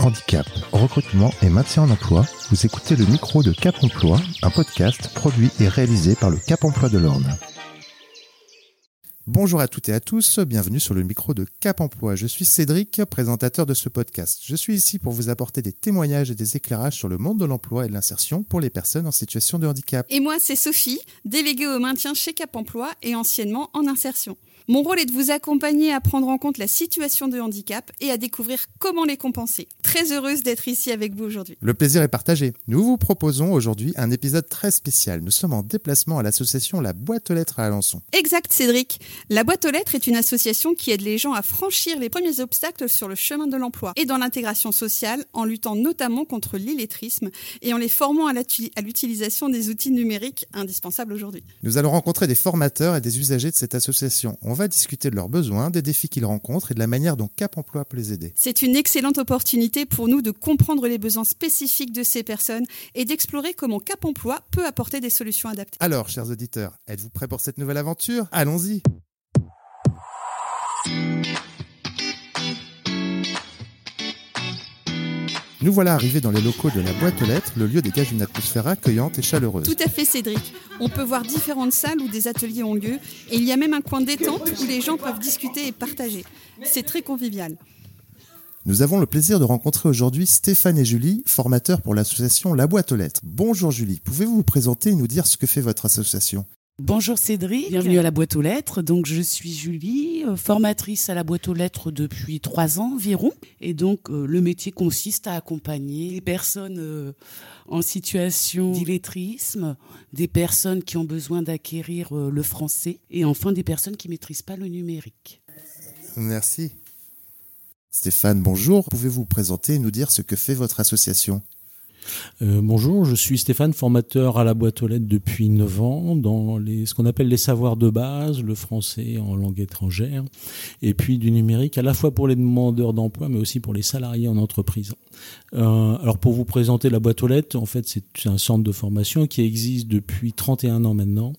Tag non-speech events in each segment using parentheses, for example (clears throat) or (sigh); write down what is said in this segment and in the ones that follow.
handicap, recrutement et maintien en emploi, vous écoutez le micro de Cap Emploi, un podcast produit et réalisé par le Cap Emploi de l'Orne. Bonjour à toutes et à tous, bienvenue sur le micro de Cap Emploi. Je suis Cédric, présentateur de ce podcast. Je suis ici pour vous apporter des témoignages et des éclairages sur le monde de l'emploi et de l'insertion pour les personnes en situation de handicap. Et moi, c'est Sophie, déléguée au maintien chez Cap Emploi et anciennement en insertion. Mon rôle est de vous accompagner à prendre en compte la situation de handicap et à découvrir comment les compenser. Très heureuse d'être ici avec vous aujourd'hui. Le plaisir est partagé. Nous vous proposons aujourd'hui un épisode très spécial. Nous sommes en déplacement à l'association La Boîte aux Lettres à Alençon. Exact, Cédric. La Boîte aux Lettres est une association qui aide les gens à franchir les premiers obstacles sur le chemin de l'emploi et dans l'intégration sociale en luttant notamment contre l'illettrisme et en les formant à l'utilisation des outils numériques indispensables aujourd'hui. Nous allons rencontrer des formateurs et des usagers de cette association. On va discuter de leurs besoins, des défis qu'ils rencontrent et de la manière dont Cap Emploi peut les aider. C'est une excellente opportunité pour nous de comprendre les besoins spécifiques de ces personnes et d'explorer comment Cap Emploi peut apporter des solutions adaptées. Alors, chers auditeurs, êtes-vous prêts pour cette nouvelle aventure? Allons-y Nous voilà arrivés dans les locaux de la boîte aux lettres. Le lieu dégage une atmosphère accueillante et chaleureuse. Tout à fait, Cédric. On peut voir différentes salles où des ateliers ont lieu. Et il y a même un coin détente où les gens peuvent discuter et partager. C'est très convivial. Nous avons le plaisir de rencontrer aujourd'hui Stéphane et Julie, formateurs pour l'association La Boîte aux Lettres. Bonjour Julie, pouvez-vous vous présenter et nous dire ce que fait votre association? Bonjour Cédric, bienvenue à la boîte aux lettres. Donc je suis Julie, euh, formatrice à la boîte aux lettres depuis trois ans environ. Et donc euh, le métier consiste à accompagner les personnes euh, en situation d'illettrisme, des personnes qui ont besoin d'acquérir le français et enfin des personnes qui maîtrisent pas le numérique. Merci. Stéphane, bonjour. Pouvez-vous vous présenter et nous dire ce que fait votre association? Euh, bonjour, je suis Stéphane, formateur à la boîte aux lettres depuis 9 ans dans les, ce qu'on appelle les savoirs de base, le français en langue étrangère, et puis du numérique à la fois pour les demandeurs d'emploi, mais aussi pour les salariés en entreprise. Euh, alors pour vous présenter la boîte aux lettres, en fait c'est un centre de formation qui existe depuis 31 ans maintenant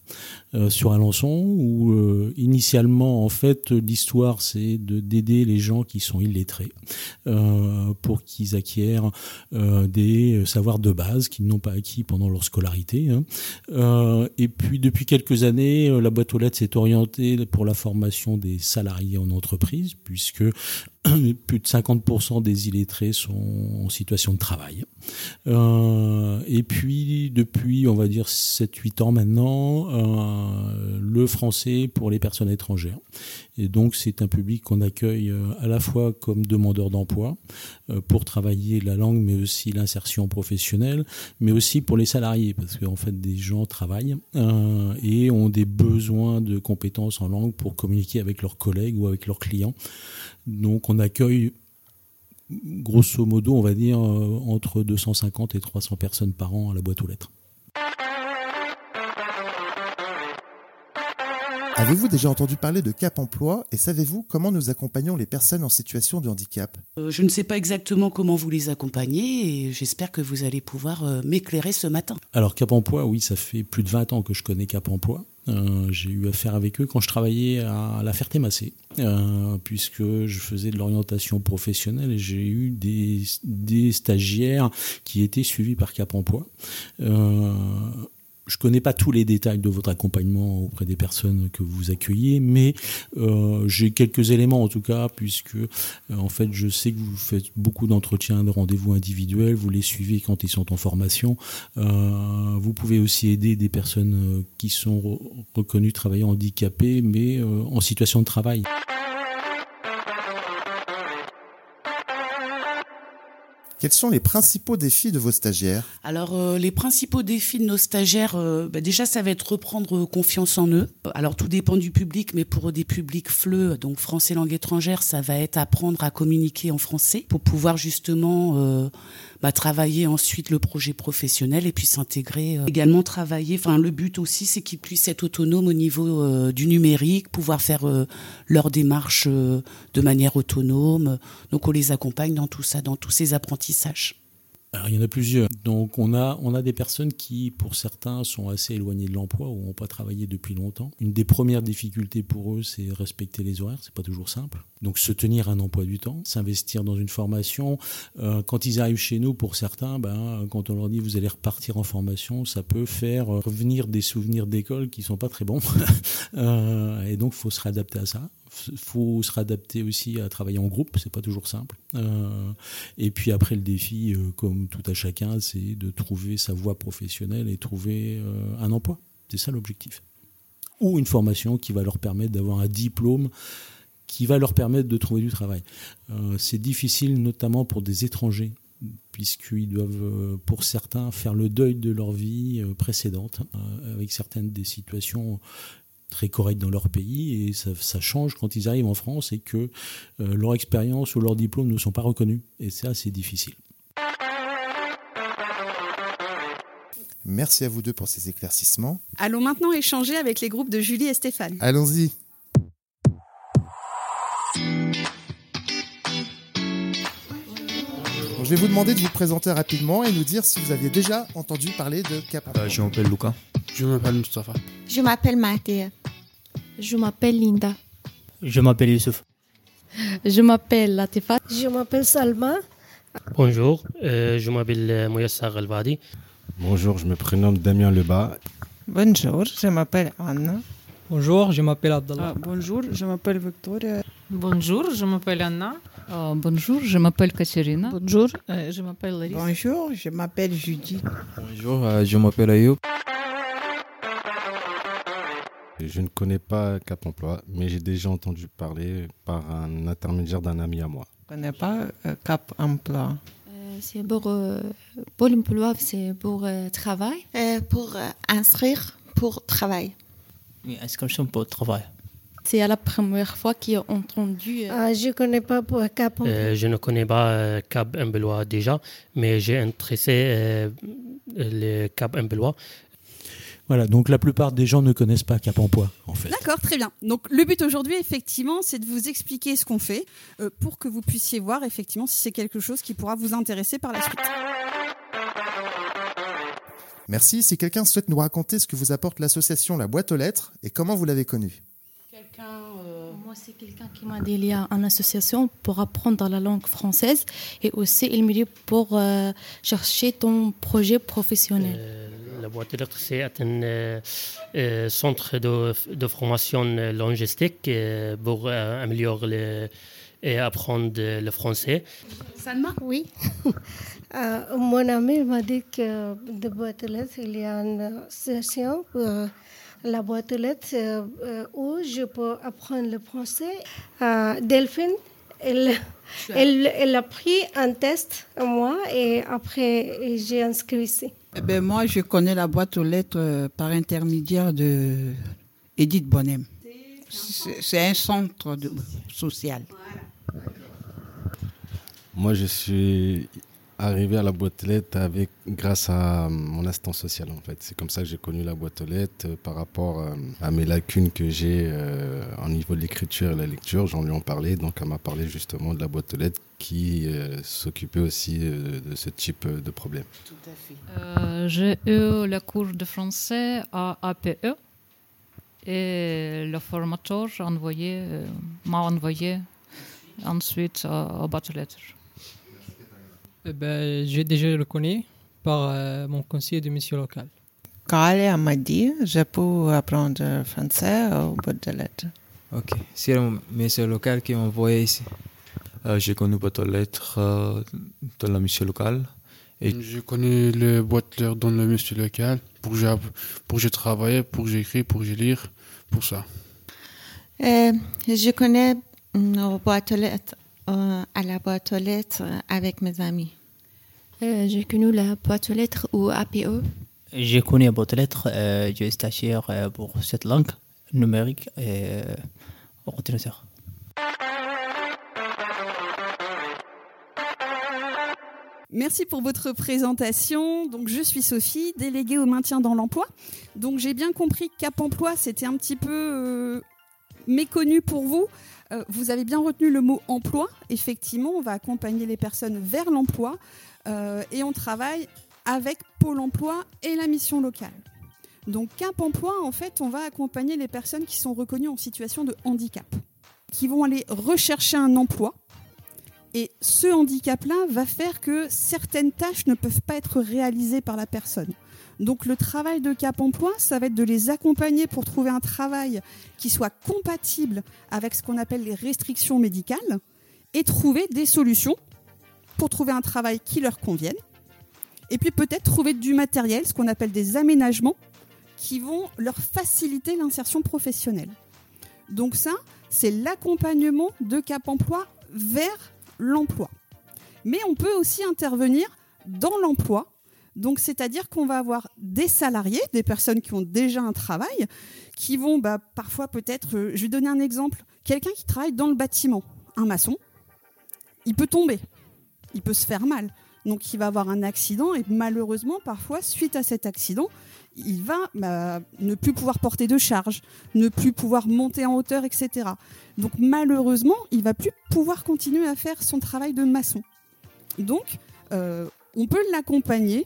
euh, sur Alençon, où euh, initialement en fait l'histoire c'est de d'aider les gens qui sont illettrés euh, pour qu'ils acquièrent des savoirs de base qu'ils n'ont pas acquis pendant leur scolarité. Hein. et puis depuis quelques années, la boîte aux lettres s'est orientée pour la formation des salariés en entreprise, puisque (clears throat) plus de 50% des illettrés sont en situation de travail. Euh, et puis, depuis, on va dire, 7-8 ans maintenant, euh, le français pour les personnes étrangères. Et donc, c'est un public qu'on accueille euh, à la fois comme demandeur d'emploi pour travailler la langue, mais aussi l'insertion professionnelle, mais aussi pour les salariés, parce qu'en fait, des gens travaillent et ont des besoins de compétences en langue pour communiquer avec leurs collègues ou avec leurs clients. Donc on accueille grosso modo, on va dire, euh, entre 250 et 300 personnes par an à la boîte aux lettres. Avez-vous déjà entendu parler de Cap Emploi et savez-vous comment nous accompagnons les personnes en situation de handicap? Euh, Je ne sais pas exactement comment vous les accompagnez et j'espère que vous allez pouvoir euh, m'éclairer ce matin. Alors Cap Emploi, oui, ça fait plus de 20 ans que je connais Cap Emploi. Euh, j'ai eu affaire avec eux quand je travaillais à la Ferté-Massé, euh, puisque je faisais de l'orientation professionnelle et j'ai eu des, stagiaires qui étaient suivis par Cap Emploi. Euh, je connais pas tous les détails de votre accompagnement auprès des personnes que vous accueillez, mais euh, j'ai quelques éléments en tout cas, puisque euh, en fait je sais que vous faites beaucoup d'entretiens, de rendez-vous individuels, vous les suivez quand ils sont en formation. Euh, vous pouvez aussi aider des personnes qui sont reconnues travaillant handicapées, mais en situation de travail. Quels sont les principaux défis de vos stagiaires? Alors, euh, les principaux défis de nos stagiaires, euh, bah, déjà, ça va être reprendre confiance en eux. Alors, tout dépend du public, mais pour des publics fleux, donc français langue étrangère, ça va être apprendre à communiquer en français pour pouvoir justement euh, bah, travailler ensuite le projet professionnel et puis s'intégrer. également travailler, enfin, le but aussi, c'est qu'ils puissent être autonomes au niveau du numérique, pouvoir faire leur démarche de manière autonome. Donc, on les accompagne dans tout ça, dans tous ces apprentissages. Alors, il y en a plusieurs. Donc, on a, on a des personnes qui, pour certains, sont assez éloignées de l'emploi ou n'ont pas travaillé depuis longtemps. Une des premières difficultés pour eux, c'est respecter les horaires. C'est pas toujours simple. Donc, se tenir un emploi du temps, s'investir dans une formation. Euh, quand ils arrivent chez nous, pour certains, ben, quand on leur dit vous allez repartir en formation, ça peut faire revenir des souvenirs d'école qui sont pas très bons. (laughs) euh, et donc, faut se réadapter à ça faut se réadapter aussi à travailler en groupe, c'est pas toujours simple. Euh, et puis après le défi, euh, comme tout à chacun, c'est de trouver sa voie professionnelle et trouver euh, un emploi. C'est ça l'objectif. Ou une formation qui va leur permettre d'avoir un diplôme qui va leur permettre de trouver du travail. c'est difficile notamment pour des étrangers puisqu'ils doivent, pour certains, faire le deuil de leur vie précédente, avec certaines des situations très corrects dans leur pays et ça, change quand ils arrivent en France et que euh, leur expérience ou leur diplôme ne sont pas reconnus. Et ça, c'est difficile. Merci à vous deux pour ces éclaircissements. Allons maintenant échanger avec les groupes de Julie et Stéphane. Allons-y. Je vais vous demander de vous présenter rapidement et nous dire si vous aviez déjà entendu parler de Cap euh, Je m'appelle Lucas. Je m'appelle Mustafa. Je m'appelle Mathia. Je m'appelle Linda. Je m'appelle Youssouf. Je m'appelle Latifa. Je m'appelle Salma. Bonjour, euh, je m'appelle euh, Moyassar Alvadi. Bonjour, je me prénomme Damien Lebas. Bonjour, je m'appelle Anna. Bonjour, je m'appelle Abdallah. Ah, bonjour, je m'appelle Victoria. Bonjour, je m'appelle Anna. Uh, bonjour, je m'appelle Katerina. Bonjour, euh, je m'appelle Larissa. Bonjour, je m'appelle Judith. Bonjour, euh, je m'appelle Ayoub. Je ne connais pas Cap Emploi, mais j'ai déjà entendu parler par un intermédiaire d'un ami à moi. Je ne connais pas euh, Cap Emploi. Euh, c'est pour euh, Pôle emploi, c'est pour euh, travail? pour inscrire pour travail. Oui, inscription pour travail. C'est la première fois qu'il a entendu. Ah, je ne connais pas pour Cap Emploi. je ne connais pas Cap Emploi déjà, mais j'ai intéressé le Cap Emploi voilà, donc la plupart des gens ne connaissent pas Cap Emploi, en fait. D'accord, très bien. Donc le but aujourd'hui, effectivement, c'est de vous expliquer ce qu'on fait euh, pour que vous puissiez voir, effectivement, si c'est quelque chose qui pourra vous intéresser par la suite. Merci. Si quelqu'un souhaite nous raconter ce que vous apporte l'association La Boîte aux Lettres et comment vous l'avez connue. Euh, moi, c'est quelqu'un qui m'a délié à une association pour apprendre la langue française et aussi il me dit pour euh, chercher ton projet professionnel la boîte lettres, c'est un euh, euh, centre de, de, formation linguistique euh, pour améliorer et apprendre le français. Salma? Oui. (laughs) mon ami m'a dit que de boîte il y a une session pour la boîte aux lettres où je peux apprendre le français. Delphine, elle, elle, elle, a pris un test à moi et après j'ai inscrit ici. Eh ben, moi, je connais la boîte aux lettres euh, par intermédiaire de Edith Bonnem. C'est un centre de, social. Moi, je suis arrivé à la boîte aux lettres avec, grâce à mon assistant social, en fait. C'est comme ça que j'ai connu la boîte aux lettres euh, par rapport euh, à mes lacunes que j'ai au niveau de l'écriture et la lecture. J'en lui ai parlé, donc elle m'a parlé justement de la boîte aux lettres qui euh, s'occupait aussi euh, de ce type de problème. Tout à fait. Euh, j'ai eu le cours de français à APE et le formateur envoyé, m'a envoyé ensuite à, à eh ben, J'ai déjà le connu par mon conseiller de mission local. Quand m'a dit je peux apprendre français au boîte de lettres. Ok, c'est le monsieur local qui m'a envoyé ici. Euh, j'ai connu boîte aux lettres euh, dans la mission locale. Et... J'ai connu le boîte lettres dans la mission locale pour que j'ai, pour que j'ai travaillé, pour que j'écris, pour que j'ai lire, pour ça. Euh, je connais nos boîtes aux lettres, à la boîte aux lettres avec mes amis. j'ai connu la boîte aux lettres ou APO. J'ai connu la boîte aux lettres, euh, je suis stagiaire pour cette langue numérique et ordinateur. Merci pour votre présentation. Donc, je suis Sophie, déléguée au maintien dans l'emploi. Donc, j'ai bien compris que Cap Emploi, c'était un petit peu euh, méconnu pour vous. euh, vous avez bien retenu le mot emploi. Effectivement, on va accompagner les personnes vers l'emploi euh, et on travaille avec Pôle emploi et la mission locale. Donc Cap Emploi, en fait, on va accompagner les personnes qui sont reconnues en situation de handicap, qui vont aller rechercher un emploi. Et ce handicap-là va faire que certaines tâches ne peuvent pas être réalisées par la personne. Donc le travail de Cap Emploi, ça va être de les accompagner pour trouver un travail qui soit compatible avec ce qu'on appelle les restrictions médicales et trouver des solutions pour trouver un travail qui leur convienne. Et puis peut-être trouver du matériel, ce qu'on appelle des aménagements, qui vont leur faciliter l'insertion professionnelle. Donc ça, c'est l'accompagnement de Cap Emploi vers l'emploi. Mais on peut aussi intervenir dans l'emploi donc, c'est-à-dire qu'on va avoir des salariés, des personnes qui ont déjà un travail, qui vont bah, parfois peut-être, euh, je vais donner un exemple, quelqu'un qui travaille dans le bâtiment, un maçon, il peut tomber, il peut se faire mal. Donc, il va avoir un accident et malheureusement, parfois, suite à cet accident, il va bah, ne plus pouvoir porter de charge, ne plus pouvoir monter en hauteur, etc. Donc, malheureusement, il va plus pouvoir continuer à faire son travail de maçon. Donc, euh, on peut l'accompagner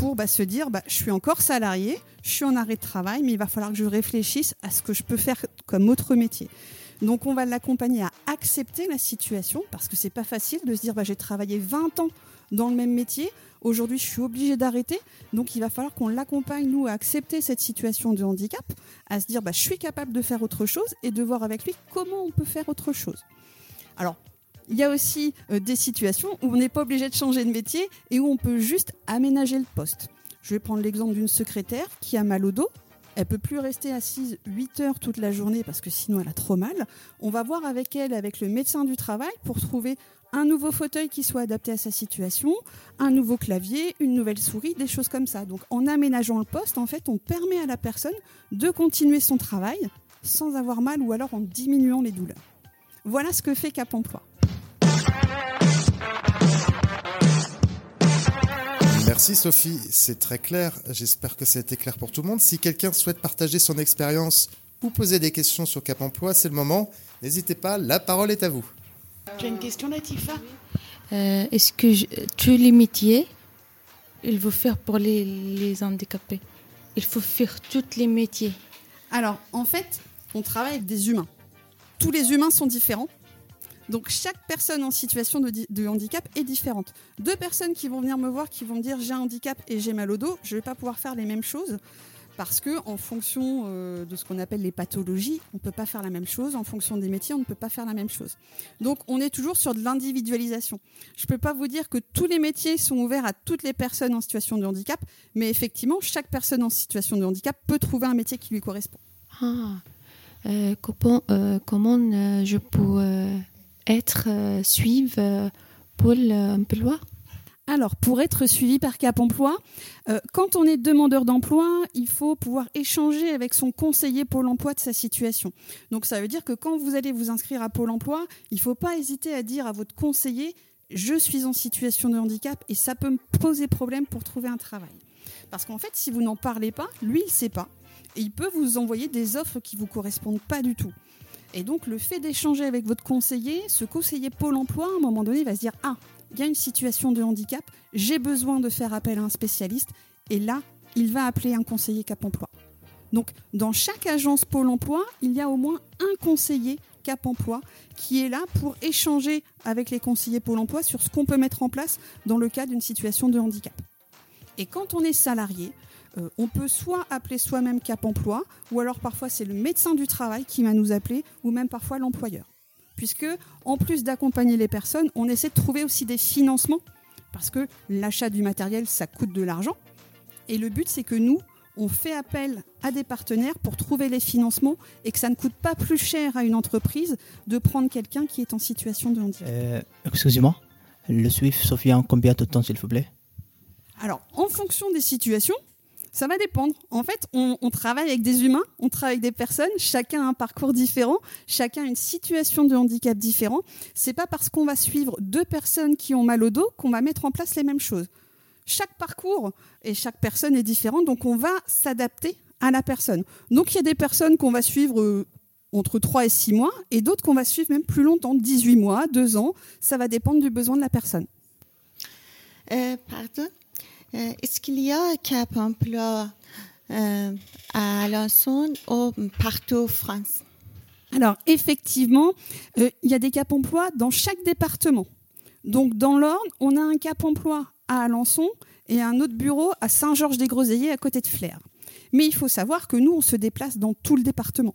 pour bah, se dire bah, je suis encore salarié, je suis en arrêt de travail, mais il va falloir que je réfléchisse à ce que je peux faire comme autre métier. Donc on va l'accompagner à accepter la situation parce que c'est pas facile de se dire bah, j'ai travaillé 20 ans dans le même métier, aujourd'hui je suis obligé d'arrêter. Donc il va falloir qu'on l'accompagne nous à accepter cette situation de handicap, à se dire je suis capable de faire autre chose et de voir avec lui comment on peut faire autre chose. Alors il y a aussi euh, des situations où on n'est pas obligé de changer de métier et où on peut juste aménager le poste. Je vais prendre l'exemple d'une secrétaire qui a mal au dos. Elle peut plus rester assise 8 heures toute la journée parce que sinon elle a trop mal. On va voir avec elle, avec le médecin du travail, pour trouver un nouveau fauteuil qui soit adapté à sa situation, un nouveau clavier, une nouvelle souris, des choses comme ça. Donc en aménageant le poste, en fait, on permet à la personne de continuer son travail sans avoir mal ou alors en diminuant les douleurs. Voilà ce que fait Cap Emploi. Merci Sophie, c'est très clair. J'espère que ça a été clair pour tout le monde. Si quelqu'un souhaite partager son expérience ou poser des questions sur Cap Emploi, c'est le moment. N'hésitez pas, la parole est à vous. J'ai une question, Latifa. Euh, Est-ce que je, tous les métiers, il faut faire pour les, les handicapés Il faut faire tous les métiers. Alors, en fait, on travaille avec des humains. Tous les humains sont différents. Donc chaque personne en situation de, handicap est différente. Deux personnes qui vont venir me voir, qui vont me dire j'ai un handicap et j'ai mal au dos, je ne vais pas pouvoir faire les mêmes choses parce que en fonction euh, de ce qu'on appelle les pathologies, on ne peut pas faire la même chose. En fonction des métiers, on ne peut pas faire la même chose. Donc on est toujours sur de l'individualisation. Je ne peux pas vous dire que tous les métiers sont ouverts à toutes les personnes en situation de handicap, mais effectivement, chaque personne en situation de handicap peut trouver un métier qui lui correspond. Ah, euh, comment, euh, comment je peux être suivi euh, Pôle emploi alors, pour être suivi par Cap Emploi, euh, quand on est demandeur d'emploi, il faut pouvoir échanger avec son conseiller Pôle Emploi de sa situation. Donc, ça veut dire que quand vous allez vous inscrire à Pôle Emploi, il ne faut pas hésiter à dire à votre conseiller je suis en situation de handicap et ça peut me poser problème pour trouver un travail. Parce qu'en fait, si vous n'en parlez pas, lui, il ne sait pas. Et il peut vous envoyer des offres qui ne vous correspondent pas du tout. Et donc le fait d'échanger avec votre conseiller, ce conseiller Pôle Emploi, à un moment donné, va se dire Ah, il y a une situation de handicap, j'ai besoin de faire appel à un spécialiste. Et là, il va appeler un conseiller Cap Emploi. Donc dans chaque agence Pôle Emploi, il y a au moins un conseiller Cap Emploi qui est là pour échanger avec les conseillers Pôle Emploi sur ce qu'on peut mettre en place dans le cas d'une situation de handicap. Et quand on est salarié, euh, on peut soit appeler soi-même Cap Emploi, ou alors parfois c'est le médecin du travail qui va nous appeler, ou même parfois l'employeur. Puisque, en plus d'accompagner les personnes, on essaie de trouver aussi des financements, parce que l'achat du matériel, ça coûte de l'argent. Et le but, c'est que nous, on fait appel à des partenaires pour trouver les financements et que ça ne coûte pas plus cher à une entreprise de prendre quelqu'un qui est en situation de handicap. Euh, excusez-moi, le SWIFT, Sophia, en combien de temps, s'il vous plaît? Alors, en fonction des situations, ça va dépendre. En fait, on, travaille avec des humains, on travaille avec des personnes, chacun a un parcours différent, chacun a une situation de handicap différent. C'est pas parce qu'on va suivre deux personnes qui ont mal au dos qu'on va mettre en place les mêmes choses. Chaque parcours et chaque personne est différente, donc on va s'adapter à la personne. Donc il y a des personnes qu'on va suivre euh, entre 3 et 6 mois, et d'autres qu'on va suivre même plus longtemps, 18 mois, 2 ans. Ça va dépendre du besoin de la personne. Euh, pardon? Euh, Est-ce qu'il y a un Cap emploi euh, à Alençon ou partout en France? Alors, effectivement, euh, il y a des cap emploi dans chaque département. Donc, dans l'Orne, on a un cap emploi à Alençon et un autre bureau à Saint-Georges-des-Groseilliers à côté de Flers. Mais il faut savoir que nous, on se déplace dans tout le département.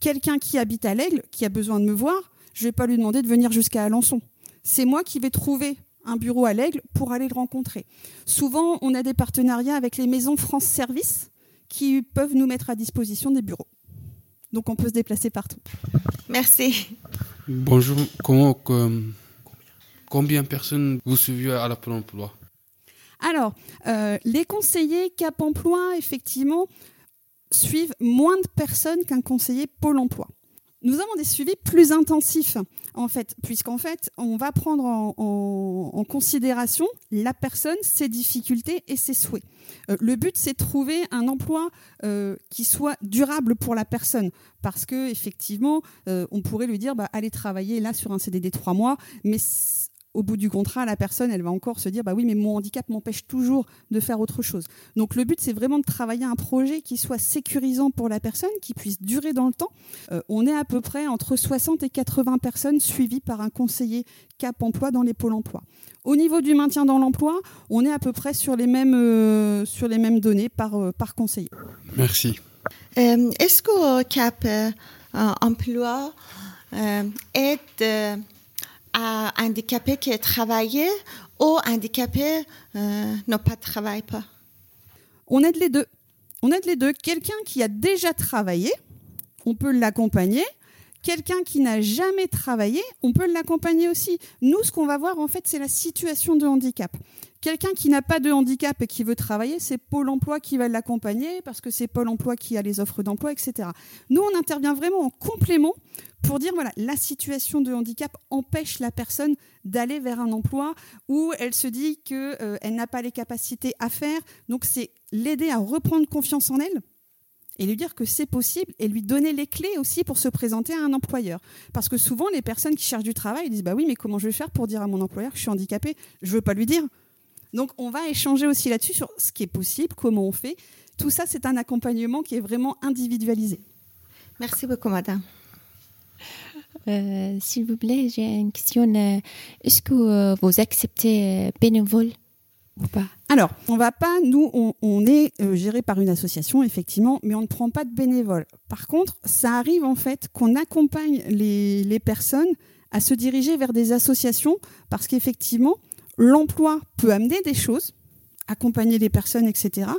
Quelqu'un qui habite à l'Aigle, qui a besoin de me voir, je ne vais pas lui demander de venir jusqu'à Alençon. C'est moi qui vais trouver un bureau à l'Aigle pour aller le rencontrer. Souvent, on a des partenariats avec les maisons France Service qui peuvent nous mettre à disposition des bureaux. Donc on peut se déplacer partout. Merci. Bonjour, comment, com- combien de personnes vous suivez à la Pôle emploi? Alors, euh, les conseillers Cap Emploi, effectivement, suivent moins de personnes qu'un conseiller Pôle Emploi. Nous avons des suivis plus intensifs, en fait, puisqu'en fait, on va prendre en, considération la personne, ses difficultés et ses souhaits. Euh, le but, c'est de trouver un emploi euh, qui soit durable pour la personne, parce que effectivement, euh, on pourrait lui dire, bah, allez travailler là sur un CDD trois mois, mais au bout du contrat, la personne, elle va encore se dire, bah oui, mais mon handicap m'empêche toujours de faire autre chose. Donc le but, c'est vraiment de travailler un projet qui soit sécurisant pour la personne, qui puisse durer dans le temps. Euh, on est à peu près entre 60 et 80 personnes suivies par un conseiller Cap Emploi dans les pôles emploi. Au niveau du maintien dans l'emploi, on est à peu près sur les mêmes, euh, sur les mêmes données par, euh, par conseiller. Merci. Euh, Est-ce que Cap euh, Emploi euh, aide euh, à handicapés qui travaillent ou handicapés euh, ne pas travaillent pas On aide les deux. On aide les deux. Quelqu'un qui a déjà travaillé, on peut l'accompagner. Quelqu'un qui n'a jamais travaillé, on peut l'accompagner aussi. Nous, ce qu'on va voir, en fait, c'est la situation de handicap. Quelqu'un qui n'a pas de handicap et qui veut travailler, c'est Pôle emploi qui va l'accompagner parce que c'est Pôle emploi qui a les offres d'emploi, etc. Nous, on intervient vraiment en complément pour dire, voilà, la situation de handicap empêche la personne d'aller vers un emploi où elle se dit qu'elle n'a pas les capacités à faire. Donc, c'est l'aider à reprendre confiance en elle et lui dire que c'est possible et lui donner les clés aussi pour se présenter à un employeur. Parce que souvent, les personnes qui cherchent du travail disent Bah oui, mais comment je vais faire pour dire à mon employeur que je suis handicapé Je ne veux pas lui dire. Donc, on va échanger aussi là-dessus sur ce qui est possible, comment on fait. Tout ça, c'est un accompagnement qui est vraiment individualisé. Merci beaucoup, madame. Euh, S'il vous plaît, j'ai une question. euh, Est-ce que euh, vous acceptez euh, bénévole? Alors, on va pas, nous, on, est euh, géré par une association, effectivement, mais on ne prend pas de bénévoles. Par contre, ça arrive en fait qu'on accompagne les personnes à se diriger vers des associations parce qu'effectivement, l'emploi peut amener des choses, accompagner les personnes, etc.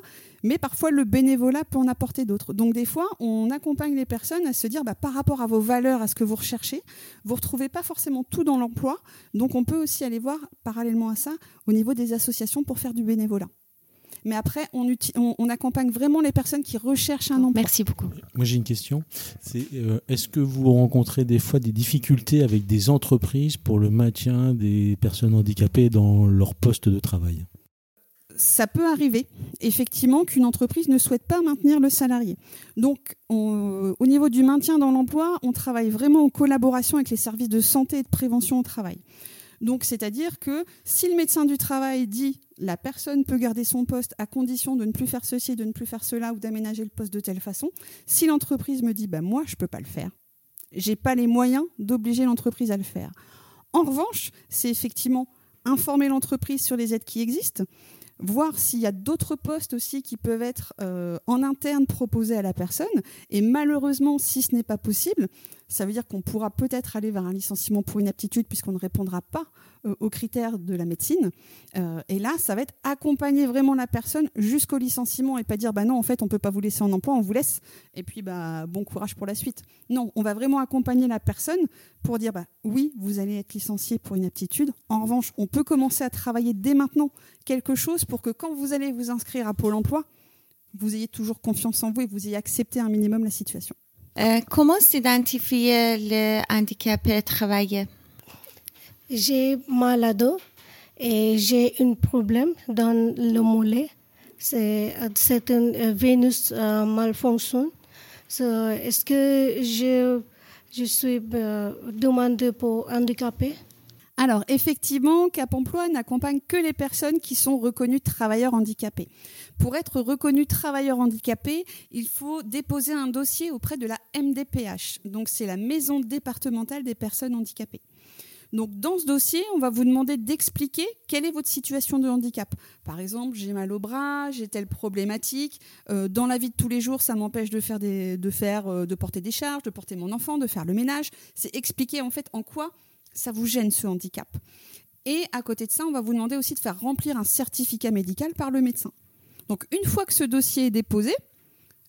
Mais parfois, le bénévolat peut en apporter d'autres. Donc, des fois, on accompagne les personnes à se dire, bah, par rapport à vos valeurs, à ce que vous recherchez, vous ne retrouvez pas forcément tout dans l'emploi. Donc, on peut aussi aller voir, parallèlement à ça, au niveau des associations pour faire du bénévolat. Mais après, on, uti- on- on accompagne vraiment les personnes qui recherchent un emploi. Merci beaucoup. Moi j'ai une question. C'est euh, est-ce que vous rencontrez des fois des difficultés avec des entreprises pour le maintien des personnes handicapées dans leur poste de travail? Ça peut arriver, effectivement, qu'une entreprise ne souhaite pas maintenir le salarié. Donc, on- au niveau du maintien dans l'emploi, on travaille vraiment en collaboration avec les services de santé et de prévention au travail. Donc, c'est-à-dire que si le médecin du travail dit la personne peut garder son poste à condition de ne plus faire ceci, de ne plus faire cela ou d'aménager le poste de telle façon, si l'entreprise me dit bah, moi, je ne peux pas le faire, j'ai pas les moyens d'obliger l'entreprise à le faire. En revanche, c'est effectivement informer l'entreprise sur les aides qui existent, voir s'il y a d'autres postes aussi qui peuvent être euh, en interne proposés à la personne. Et malheureusement, si ce n'est pas possible, ça veut dire qu'on pourra peut-être aller vers un licenciement pour inaptitude puisqu'on ne répondra pas euh, aux critères de la médecine. Euh, et là, ça va être accompagner vraiment la personne jusqu'au licenciement et pas dire bah non, en fait, on peut pas vous laisser en emploi, on vous laisse. Et puis bah bon courage pour la suite. Non, on va vraiment accompagner la personne pour dire bah oui, vous allez être licencié pour inaptitude. En revanche, on peut commencer à travailler dès maintenant quelque chose pour que quand vous allez vous inscrire à Pôle Emploi, vous ayez toujours confiance en vous et vous ayez accepté un minimum la situation. Euh, comment s'identifier le handicapé travailler? J'ai mal à dos et j'ai un problème dans le mollet. C'est une euh, Vénus euh, Est-ce que je je suis euh, demandée pour handicapés. Alors, effectivement, Cap Emploi n'accompagne que les personnes qui sont reconnues travailleurs handicapés. Pour être reconnu travailleur handicapé, il faut déposer un dossier auprès de la MDPH. Donc, c'est la Maison départementale des personnes handicapées. Donc, dans ce dossier, on va vous demander d'expliquer quelle est votre situation de handicap. Par exemple, j'ai mal au bras, j'ai telle problématique. Euh, dans la vie de tous les jours, ça m'empêche de faire, euh, de porter des charges, de porter mon enfant, de faire le ménage. C'est expliquer en fait en quoi ça vous gêne ce handicap. Et à côté de ça, on va vous demander aussi de faire remplir un certificat médical par le médecin. Donc une fois que ce dossier est déposé,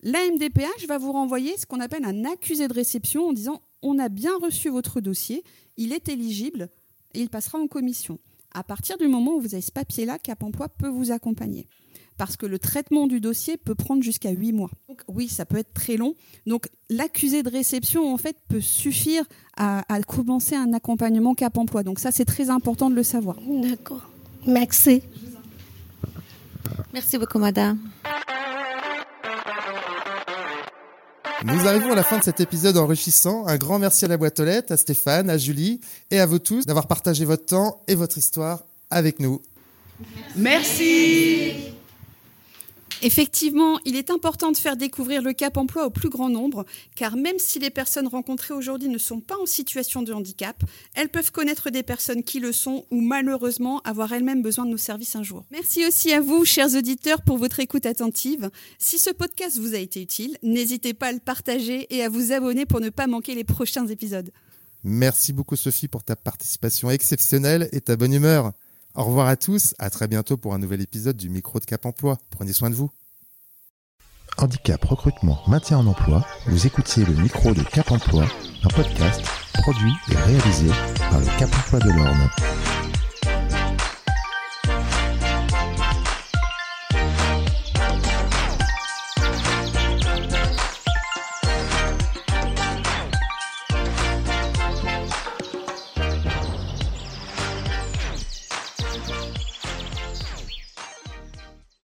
la MDPH va vous renvoyer ce qu'on appelle un accusé de réception en disant on a bien reçu votre dossier, il est éligible et il passera en commission. À partir du moment où vous avez ce papier-là, Cap Emploi peut vous accompagner parce que le traitement du dossier peut prendre jusqu'à 8 mois. Donc, oui, ça peut être très long. Donc l'accusé de réception, en fait, peut suffire à, à commencer un accompagnement Cap Emploi. Donc ça, c'est très important de le savoir. D'accord. Merci. Merci beaucoup, madame. Nous arrivons à la fin de cet épisode enrichissant. Un grand merci à la boîte aux lettres, à Stéphane, à Julie et à vous tous d'avoir partagé votre temps et votre histoire avec nous. Merci. Effectivement, il est important de faire découvrir le Cap Emploi au plus grand nombre, car même si les personnes rencontrées aujourd'hui ne sont pas en situation de handicap, elles peuvent connaître des personnes qui le sont ou malheureusement avoir elles-mêmes besoin de nos services un jour. Merci aussi à vous, chers auditeurs, pour votre écoute attentive. Si ce podcast vous a été utile, n'hésitez pas à le partager et à vous abonner pour ne pas manquer les prochains épisodes. Merci beaucoup Sophie pour ta participation exceptionnelle et ta bonne humeur. Au revoir à tous, à très bientôt pour un nouvel épisode du micro de Cap Emploi. Prenez soin de vous. Handicap, recrutement, maintien en emploi, vous écoutiez le micro de Cap Emploi, un podcast produit et réalisé par le Cap Emploi de l'Orne.